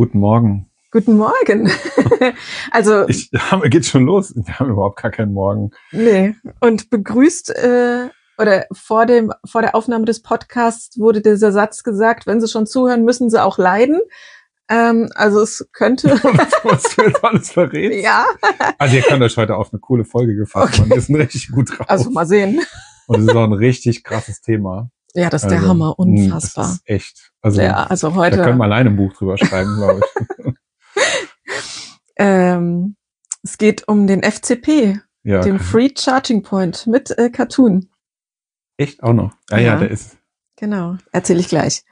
Guten Morgen. Guten Morgen. also Ich, geht schon los. Wir haben überhaupt gar keinen Morgen. nee und begrüßt äh, oder vor dem vor der Aufnahme des Podcasts wurde dieser Satz gesagt: Wenn Sie schon zuhören, müssen Sie auch leiden. Ähm, also es könnte was, was du jetzt alles verrätst. ja, Also ihr könnt euch heute auf eine coole Folge gefasst Okay. machen. Wir sind richtig gut drauf. also mal sehen. Und es ist auch ein richtig krasses Thema. Ja, das ist der Also, Hammer, mh, unfassbar. Das ist echt. Also ja, also da heute. können wir alleine ein Buch drüber schreiben, glaube ich. Ähm, es geht um den FCP, Ja, den Free Charging Point mit äh, Cartoon. echt auch noch. Ah ja, Ja. der ist. Genau, erzähle ich gleich.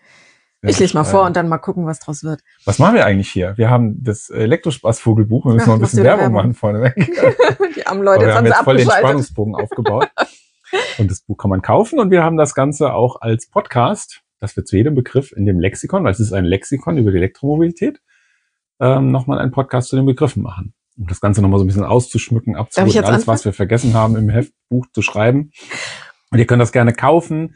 der ich lese mal vor und dann mal gucken, was draus wird. Was machen wir eigentlich hier? Wir haben das Elektrospaßvogelbuch. Wir müssen Ach, noch ein bisschen Werbung machen vorneweg. Die armen Leute, Aber wir haben jetzt voll den. Spannungsbogen aufgebaut. Und das Buch kann man kaufen und wir haben das Ganze auch als Podcast, dass wir zu jedem Begriff in dem Lexikon, weil es ist ein Lexikon über die Elektromobilität, ähm, nochmal einen Podcast zu den Begriffen machen. Um das Ganze nochmal so ein bisschen auszuschmücken, abzuholen, alles, was wir vergessen haben im Heftbuch zu schreiben. Und ihr könnt das gerne kaufen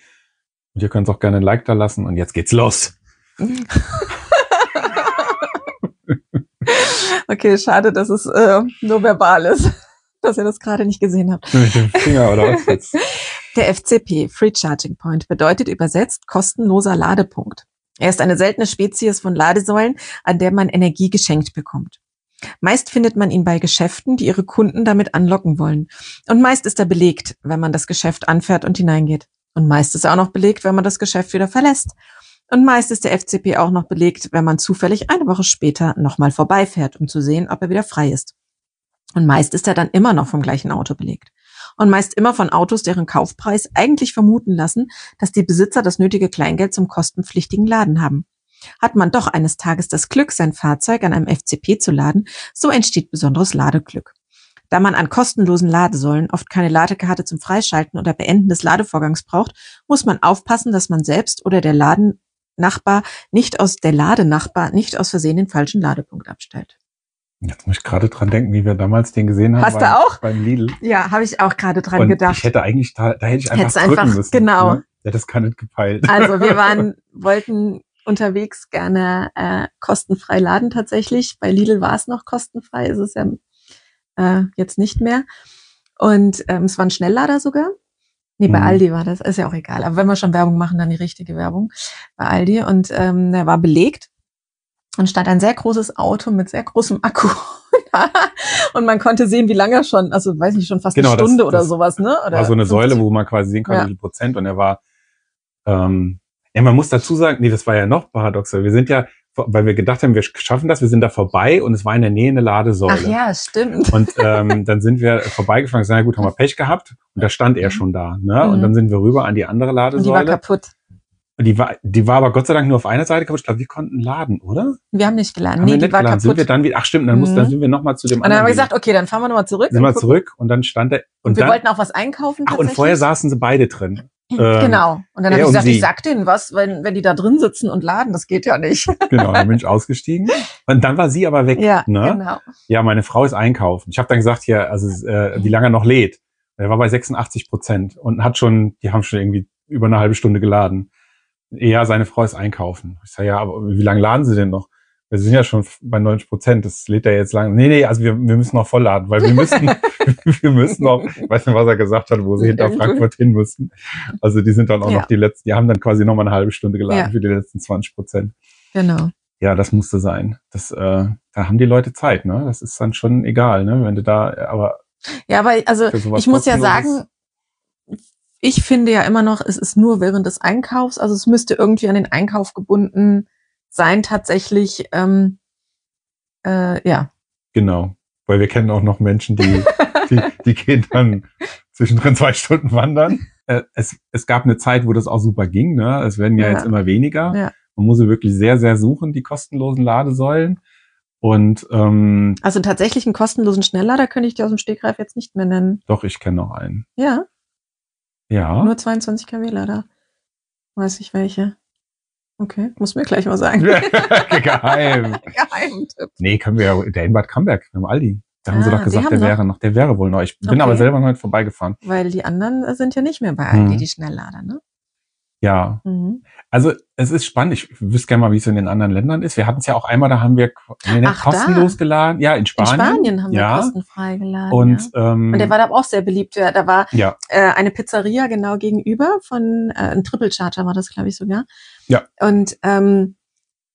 und ihr könnt auch gerne ein Like da lassen und jetzt geht's los. Okay, schade, dass es äh, nur verbal ist, dass ihr das gerade nicht gesehen habt. Mit dem Finger oder was jetzt? Der FCP, Free Charging Point, bedeutet übersetzt kostenloser Ladepunkt. Er ist eine seltene Spezies von Ladesäulen, an der man Energie geschenkt bekommt. Meist findet man ihn bei Geschäften, die ihre Kunden damit anlocken wollen. Und meist ist er belegt, wenn man das Geschäft anfährt und hineingeht. Und meist ist er auch noch belegt, wenn man das Geschäft wieder verlässt. Und meist ist der FCP auch noch belegt, wenn man zufällig eine Woche später nochmal vorbeifährt, um zu sehen, ob er wieder frei ist. Und meist ist er dann immer noch vom gleichen Auto belegt. Und meist immer von Autos, deren Kaufpreis eigentlich vermuten lassen, dass die Besitzer das nötige Kleingeld zum kostenpflichtigen Laden haben. Hat man doch eines Tages das Glück, sein Fahrzeug an einem FCP zu laden, so entsteht besonderes Ladeglück. Da man an kostenlosen Ladesäulen oft keine Ladekarte zum Freischalten oder Beenden des Ladevorgangs braucht, muss man aufpassen, dass man selbst oder der Ladennachbar nicht aus der Ladenachbar nicht aus Versehen den falschen Ladepunkt abstellt. Jetzt muss ich gerade dran denken, wie wir damals den gesehen haben. Hast du auch? Beim Lidl. Ja, habe ich auch gerade dran und gedacht. ich hätte eigentlich, da, da hätte ich einfach Hättest drücken einfach- müssen. genau. Ne? Hat das gar nicht gepeilt. Also wir waren, wollten unterwegs gerne äh, kostenfrei laden tatsächlich. Bei Lidl war es noch kostenfrei, ist es ja äh, jetzt nicht mehr. Und ähm, es war ein Schnelllader sogar. Nee, bei Mhm. Aldi war das, ist ja auch egal. Aber wenn wir schon Werbung machen, dann die richtige Werbung bei Aldi. Und ähm, der war belegt und stand ein sehr großes Auto mit sehr großem Akku. und man konnte sehen, wie lange er schon, also weiß nicht, schon fast Genau, eine das- Stunde oder das sowas, ne? Oder war so eine 50. Säule, wo man quasi sehen konnte, Ja. wie viel Prozent. Und er war, ähm, ja, man muss dazu sagen, nee, das war ja noch paradoxer. Wir sind ja, weil wir gedacht haben, wir schaffen das, wir sind da vorbei und es war in der Nähe eine Ladesäule. Ach ja, stimmt. Und ähm, dann sind wir vorbeigefahren und gesagt, na gut, haben wir Pech gehabt. Und da stand er schon da. Ne? Und Mhm. dann sind wir rüber an die andere Und die war Ladesäule. kaputt. Und die war, die war aber Gott sei Dank nur auf einer Seite kaputt. Ich glaube, wir konnten laden, oder? Wir haben nicht geladen. Haben nee, wir die nicht geladen. Sind wir dann wieder, ach stimmt, dann, muss, Mhm. dann sind wir nochmal zu dem und dann haben wir anderen. gesagt, okay, dann fahren wir nochmal zurück. sind wir zurück und dann stand er. Und, Und, wir dann, wollten auch was einkaufen. ach, und vorher saßen sie beide drin. ähm, Genau. Und dann habe ich gesagt, ich sag denen was, wenn, wenn die da drin sitzen und laden, das geht ja nicht. Genau, dann bin ich ausgestiegen. Und dann war sie aber weg. ja, ne? genau. Ja, meine Frau ist einkaufen. Ich habe dann gesagt, ja, also äh, wie lange er noch lädt. Er war bei 86 Prozent und hat schon, die haben schon irgendwie über eine halbe Stunde geladen. Ja, seine Frau ist einkaufen. Ich sage, ja, aber wie lange laden Sie denn noch? Wir sind ja schon bei 90 Prozent, das lädt er jetzt lang. Nee, nee, also wir, wir müssen noch vollladen, weil wir müssen, wir müssen noch, ich weiß nicht, was er gesagt hat, wo sie hinter. Frankfurt hin müssten. Also die sind dann auch Ja. noch die letzten, die haben dann quasi noch mal eine halbe Stunde geladen Ja. für die letzten 20 Prozent. Genau. Ja, das musste sein. Das, äh, da haben die Leute Zeit, ne? Das ist dann schon egal, ne? Wenn du da, aber Ja, aber also ich muss ja sagen, ich finde ja immer noch, es ist nur während des Einkaufs, also es müsste irgendwie an den Einkauf gebunden sein tatsächlich. Ähm, äh, ja, genau. Weil wir kennen auch noch Menschen, die, die, die gehen dann zwischendrin zwei Stunden wandern. Äh, es, es gab eine Zeit, wo das auch super ging, ne? Es werden ja, Ja. jetzt immer weniger. Ja. Man muss sie wirklich sehr, sehr suchen, die kostenlosen Ladesäulen. Und ähm, also tatsächlich einen kostenlosen Schnelllader könnte ich dir aus dem Stegreif jetzt nicht mehr nennen. doch, ich kenne noch einen. Ja, Ja. nur 22 kW Lader. Weiß ich welche. Okay, muss mir gleich mal sagen. Geheim. Geheimtipp. Nee, können wir ja, der in Bad Camberg, im Aldi. Da haben sie Ah, doch gesagt, der noch. wäre noch, der wäre wohl noch. Ich bin Okay. aber selber noch nicht vorbeigefahren. Weil die anderen sind ja nicht mehr bei Aldi, Mhm. die Schnelllader, ne? Ja. Mhm. Also es ist spannend. Ich wüsste gerne mal, wie es in den anderen Ländern ist. Wir hatten es ja auch einmal, da haben wir nee, Ach, da. kostenlos geladen. Ja, in In Spanien. Spanien haben wir ja. kostenfrei geladen. Und, ja. ähm, Und der war da auch sehr beliebt. Ja, Da war ja, äh, eine Pizzeria genau gegenüber von äh, ein Triple Charger war das, glaube ich, sogar. Ja. Und ähm,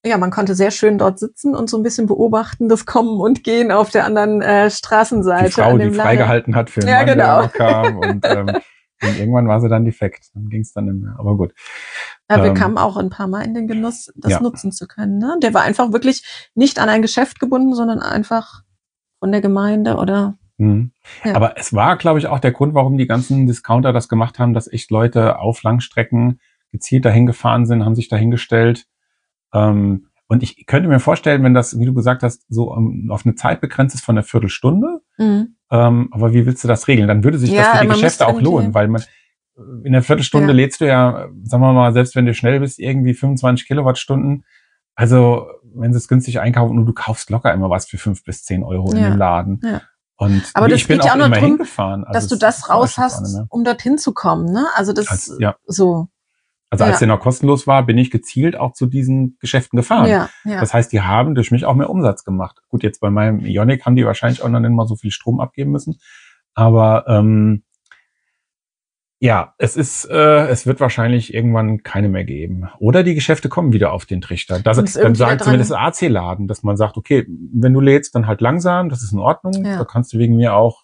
ja, man konnte sehr schön dort sitzen und so ein bisschen beobachten, das Kommen und Gehen auf der anderen äh, Straßenseite. die Frau, die Laden. freigehalten hat für den Ja, Mann, der genau. noch kam. Und, ähm, und irgendwann war sie dann defekt. Dann ging es dann nicht mehr. Aber gut. Ja, wir Ähm, kamen auch ein paar Mal in den Genuss, das Ja. nutzen zu können. Ne? Der war einfach wirklich nicht an ein Geschäft gebunden, sondern einfach von der Gemeinde oder Mhm. Ja. Aber es war, glaube ich, auch der Grund, warum die ganzen Discounter das gemacht haben, dass echt Leute auf Langstrecken gezielt dahin gefahren sind, haben sich dahingestellt. Ähm, und ich könnte mir vorstellen, wenn das, wie du gesagt hast, so ähm, auf eine Zeit begrenzt ist von einer Viertelstunde, mhm. Ähm, aber wie willst du das regeln? Dann würde sich Ja, das für die Geschäfte auch lohnen, weil man in einer Viertelstunde Ja. lädst du ja, sagen wir mal, selbst wenn du schnell bist, irgendwie 25 Kilowattstunden. Also, wenn sie es günstig einkaufen und du kaufst locker immer was für fünf bis zehn Euro in Ja. dem Laden. Ja. Und Aber das ich bin auch auch noch immer drum, hingefahren. Also dass du das raus hast, ne? um dorthin zu kommen. Ne? Also das Als, ja. so. Also als Ja. der noch kostenlos war, bin ich gezielt auch zu diesen Geschäften gefahren. Ja, ja. Das heißt, die haben durch mich auch mehr Umsatz gemacht. Gut, jetzt bei meinem Ionic haben die wahrscheinlich auch noch nicht mal so viel Strom abgeben müssen. Aber ähm, ja, es ist, äh, es wird wahrscheinlich irgendwann keine mehr geben. Oder die Geschäfte kommen wieder auf den Trichter. Das, dann sagen zumindest AC-Laden, dass man sagt, okay, wenn du lädst, dann halt langsam, das ist in Ordnung. Ja. Da kannst du wegen mir auch,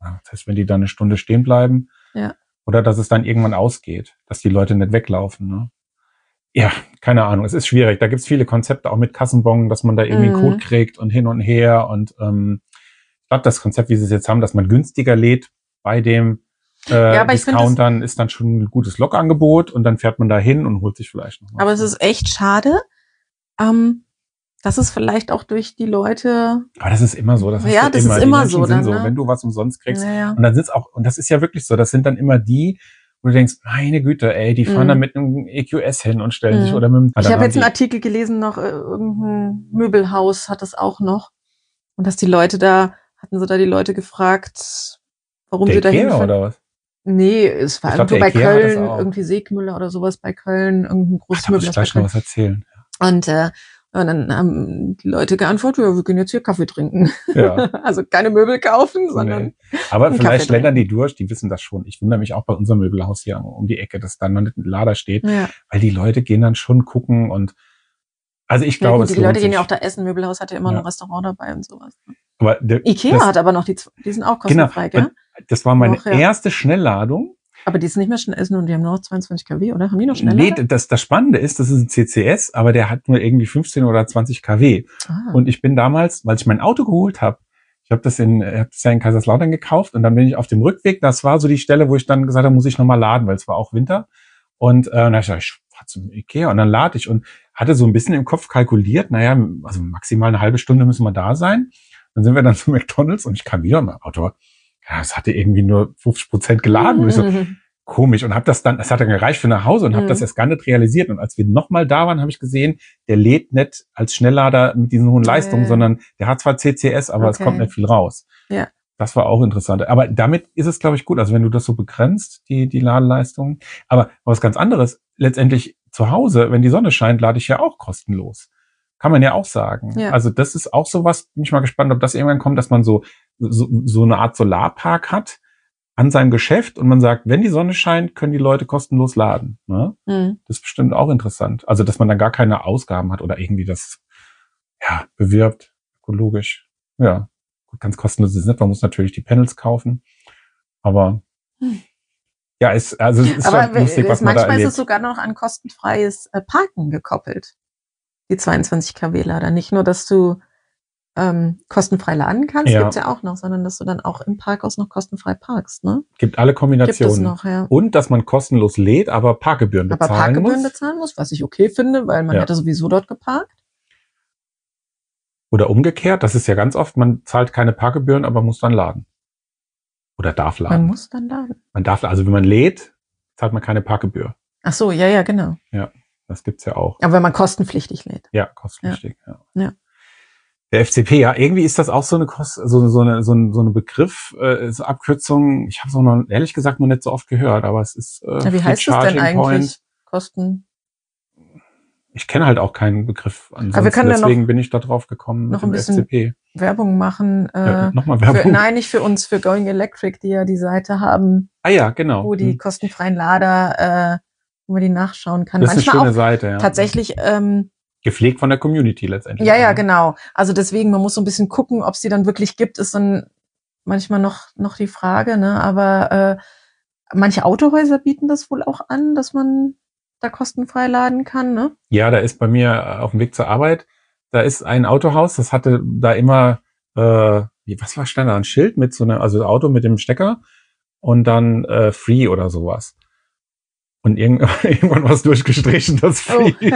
das heißt, wenn die dann eine Stunde stehen bleiben. Ja. Oder dass es dann irgendwann ausgeht, dass die Leute nicht weglaufen. Ne? Ja, keine Ahnung, es ist schwierig. Da gibt's viele Konzepte auch mit Kassenbon, dass man da irgendwie einen Mhm. Code kriegt und hin und her. Und ähm, ich glaube, das Konzept, wie sie es jetzt haben, dass man günstiger lädt bei dem äh, Ja, aber find Discountern, ist dann schon ein gutes Lokangebot und dann fährt man da hin und holt sich vielleicht noch was. Aber es ist echt schade, ähm, dass es vielleicht auch durch die Leute. Aber das ist immer so. Das Ja, du das immer. ist immer so dann, so. ne? Wenn du was umsonst kriegst, Ja, ja. Und dann sitzt auch, und das ist ja wirklich so, das sind dann immer die, wo du denkst, meine Güte, ey, die fahren Mhm. da mit einem EQS hin und stellen Mhm. sich oder mit dem. Ich habe jetzt einen Artikel gelesen, noch äh, irgendein Möbelhaus hat das auch noch. Und dass die Leute da, hatten sie da die Leute gefragt, warum sie da hinfahren. oder was? Nee, es war glaub, irgendwo bei das Köln, irgendwie Segmüller oder sowas bei Köln, irgendein Ach, großes da muss ich Möbelhaus gleich noch was erzählen. Und, äh, und dann haben die Leute geantwortet, ja, wir gehen jetzt hier Kaffee trinken. Ja. Also keine Möbel kaufen, sondern Nee. Aber vielleicht schlendern die durch, die wissen das schon. Ich wundere mich auch bei unserem Möbelhaus hier um die Ecke, dass da noch nicht ein Lader steht, ja. weil die Leute gehen dann schon gucken und also ich ja glaube, gut, es die Leute gehen ja auch da essen. Möbelhaus hat ja immer Ja. ein Restaurant dabei und sowas. Aber der, Ikea das, hat aber noch die, die sind auch Genau. kostenfrei, gell? das war meine Noch, ja. erste Schnellladung. Aber die ist nicht mehr schnell essen und die haben nur noch 22 kW, oder? Haben die noch schneller? Nee, das, das Spannende ist, das ist ein CCS, aber der hat nur irgendwie 15 oder 20 kW. ah. Und ich bin damals, weil ich mein Auto geholt habe, ich habe das in, ich hab das ja in Kaiserslautern gekauft und dann bin ich auf dem Rückweg, das war so die Stelle, wo ich dann gesagt habe, muss ich nochmal laden, weil es war auch Winter. Und äh, dann hab ich gesagt, ich fahr zum Ikea und dann lade ich und hatte so ein bisschen im Kopf kalkuliert, naja, also maximal eine halbe Stunde müssen wir da sein. Dann sind wir dann zu McDonalds und ich kam wieder und mein Auto, ja, es hatte irgendwie nur 50 Prozent geladen. Und ich so, Mhm. komisch und habe das dann, es hat dann gereicht für nach Hause und habe Mhm. das erst gar nicht realisiert. Und als wir nochmal da waren, habe ich gesehen, der lädt nicht als Schnelllader mit diesen hohen Leistungen, Nee. sondern der hat zwar CCS, aber es Okay. kommt nicht viel raus. Ja. Das war auch interessant. Aber damit ist es, glaube ich, gut. Also wenn du das so begrenzt, die, die Ladeleistung. Aber was ganz anderes, letztendlich zu Hause, wenn die Sonne scheint, lade ich ja auch kostenlos. Kann man ja auch sagen. Ja. Also das ist auch sowas, bin ich mal gespannt, ob das irgendwann kommt, dass man so, so, so eine Art Solarpark hat an seinem Geschäft und man sagt, wenn die Sonne scheint, können die Leute kostenlos laden. Ne? Mhm. Das ist bestimmt auch interessant. Also, dass man dann gar keine Ausgaben hat oder irgendwie das ja, bewirbt, ökologisch. Ja, gut, ganz kostenlos ist es nicht. Man muss natürlich die Panels kaufen. Aber Hm. ja, ist, also es ist Aber schon lustig, was man da manchmal ist es sogar noch an kostenfreies äh, Parken gekoppelt. Die 22 kW Lader. Nicht nur, dass du ähm, kostenfrei laden kannst, Ja. gibt's ja auch noch, sondern dass du dann auch im Parkhaus noch kostenfrei parkst. Ne? Gibt alle Gibt es Kombinationen. noch, ja. Und dass man kostenlos lädt, aber Parkgebühren Aber bezahlen Parkgebühren muss. bezahlen muss, was ich okay finde, weil man Ja. hätte sowieso dort geparkt. Oder umgekehrt, das ist ja ganz oft, man zahlt keine Parkgebühren, aber muss dann laden. Oder darf laden. Man Man, muss dann laden. darf, also wenn man lädt, zahlt man keine Parkgebühr. Ach so, ja, ja, genau. Das gibt's ja auch. Aber wenn man kostenpflichtig lädt. Ja, kostenpflichtig. Ja. Ja. Der FCP, ja, irgendwie ist das auch so eine Kost, so, so eine so eine, so eine Begriff, äh, so Abkürzung. Ich habe es auch noch ehrlich gesagt noch nicht so oft gehört, aber es ist äh, Ja, wie heißt das denn eigentlich? Kosten. Ich kenne halt auch keinen Begriff. Aber wir können ja deswegen noch- bin ich da drauf gekommen noch ein bisschen FCP. Werbung machen. Äh, Ja, Nochmal für, Werbung. nein, nicht für uns, für Going Electric, die ja die Seite haben, ah ja, genau. wo die Hm. kostenfreien Lader, äh, wo man die nachschauen kann. das ist eine Manchmal schöne Seite, ja. tatsächlich, ähm, Gepflegt von der Community letztendlich. ja, ja, ne? genau. Also deswegen, man muss so ein bisschen gucken, ob es die dann wirklich gibt, ist dann manchmal noch, noch die Frage, ne? Aber äh, manche Autohäuser bieten das wohl auch an, dass man da kostenfrei laden kann, ne? Ja, da ist bei mir äh, auf dem Weg zur Arbeit, da ist ein Autohaus, das hatte da immer, äh, wie, was war stand da, ein Schild mit so einer, also Auto mit dem Stecker und dann äh, Free oder sowas. Und irgend, irgendwann war es durchgestrichen, das Oh. Free.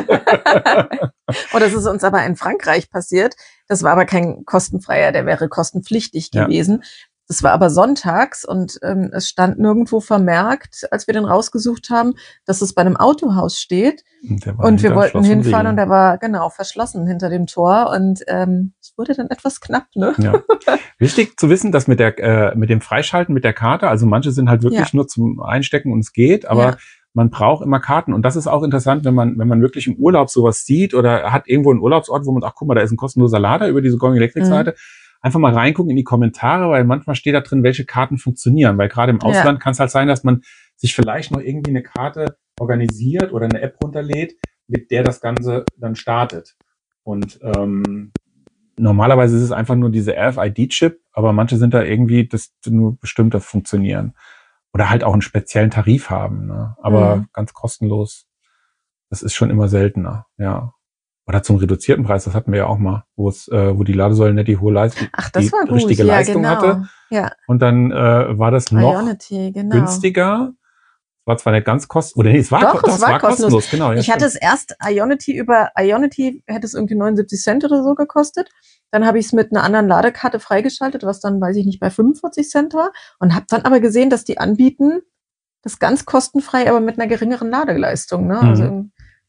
oh, das ist uns aber in Frankreich passiert. Das war aber kein kostenfreier, der wäre kostenpflichtig Ja. gewesen. Das war aber sonntags und ähm, es stand nirgendwo vermerkt, als wir den rausgesucht haben, dass es bei einem Autohaus steht. Und, Und wir wollten hinfahren und Riegeln. der war genau verschlossen hinter dem Tor und ähm, es wurde dann etwas knapp, ne? Ja. Wichtig zu wissen, dass mit der äh, mit dem Freischalten mit der Karte, also manche sind halt wirklich Ja. nur zum Einstecken und es geht, aber. Man braucht immer Karten und das ist auch interessant, wenn man wenn man wirklich im Urlaub sowas sieht oder hat irgendwo einen Urlaubsort, wo man ach guck mal, da ist ein kostenloser Lader über diese Going Electric Mhm. Seite. Einfach mal reingucken in die Kommentare, weil manchmal steht da drin, welche Karten funktionieren, weil gerade im Ja. Ausland kann es halt sein, dass man sich vielleicht noch irgendwie eine Karte organisiert oder eine App runterlädt, mit der das Ganze dann startet. Und ähm, normalerweise ist es einfach nur diese RFID-Chip, aber manche sind da irgendwie, dass nur bestimmte funktionieren. Oder halt auch einen speziellen Tarif haben. Ne? Aber Mhm. ganz kostenlos, das ist schon immer seltener, ja. Oder zum reduzierten Preis, das hatten wir ja auch mal, wo es, äh, wo die Ladesäule nicht die hohe Leistung, Ach, das die war gut. richtige ja, Leistung genau. hatte. Ja, Und dann äh, war das noch Ionity, genau. günstiger. War zwar nicht ganz kostenlos, oder nee, es war, Doch, ko- es war kostenlos. genau. Ja, ich hatte es erst Ionity über Ionity hätte es irgendwie 79 Cent oder so gekostet. Dann habe ich es mit einer anderen Ladekarte freigeschaltet, was dann, weiß ich nicht, bei 45 Cent war. Und habe dann aber gesehen, dass die anbieten, das ganz kostenfrei, aber mit einer geringeren Ladeleistung. Ne? Mhm. Also,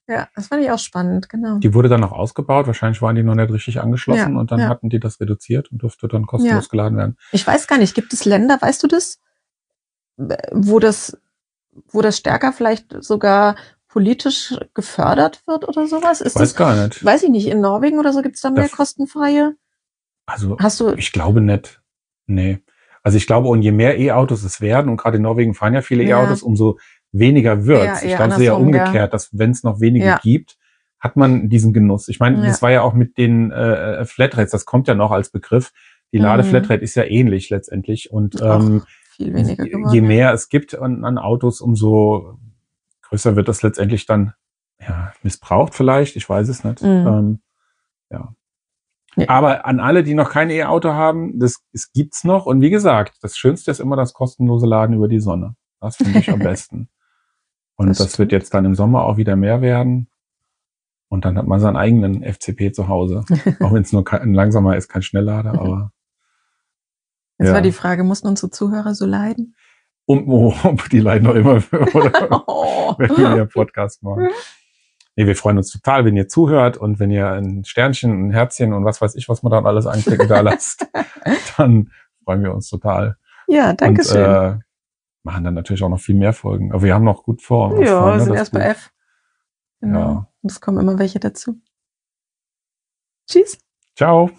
ja, das fand ich auch spannend, genau. Die wurde dann noch ausgebaut, wahrscheinlich waren die noch nicht richtig angeschlossen Ja, und dann ja. hatten die das reduziert und durfte dann kostenlos Ja. geladen werden. Ich weiß gar nicht, gibt es Länder, weißt du das, wo das, wo das stärker vielleicht sogar politisch gefördert wird oder sowas? Ist Weiß das, gar nicht. weiß ich nicht, in Norwegen oder so gibt es da mehr kostenfreie? Also Hast du, ich glaube nicht. Nee. Also ich glaube, und je mehr E-Autos es werden, und gerade in Norwegen fahren ja viele Ja. E-Autos, umso weniger wird Ja, Ich glaube, es ist ja. umgekehrt, dass wenn es noch wenige Ja. gibt, hat man diesen Genuss. Ich meine, Ja. das war ja auch mit den äh, Flatrates, das kommt ja noch als Begriff. Die Mhm. Ladeflatrate ist ja ähnlich letztendlich. Und ähm, viel weniger geworden? je mehr es gibt an, an Autos, umso größer wird das letztendlich dann ja, missbraucht vielleicht, ich weiß es nicht. Mhm. Ähm, ja. Ja. Aber an alle, die noch kein E-Auto haben, das es gibt's noch. Und wie gesagt, das Schönste ist immer das kostenlose Laden über die Sonne. Das finde ich am besten. Und Das das, wird jetzt dann im Sommer auch wieder mehr werden. Und dann hat man seinen eigenen FCP zu Hause. auch wenn es nur kein, ein langsamer ist, kein Schnelllader, aber Jetzt ja. war die Frage, mussten unsere Zuhörer so leiden? Um, oh, die leiden noch immer, oder? Oh. wenn wir hier Podcast machen. Nee, wir freuen uns total, wenn ihr zuhört und wenn ihr ein Sternchen, ein Herzchen und was weiß ich, was man dann alles anklicken da lasst, dann freuen wir uns total. Ja, danke und schön. äh, machen dann natürlich auch noch viel mehr Folgen. Aber wir haben noch gut vor. ja, vor, wir sind erst bei gut. F. Genau. Ja. Und es kommen immer welche dazu. Tschüss. Ciao.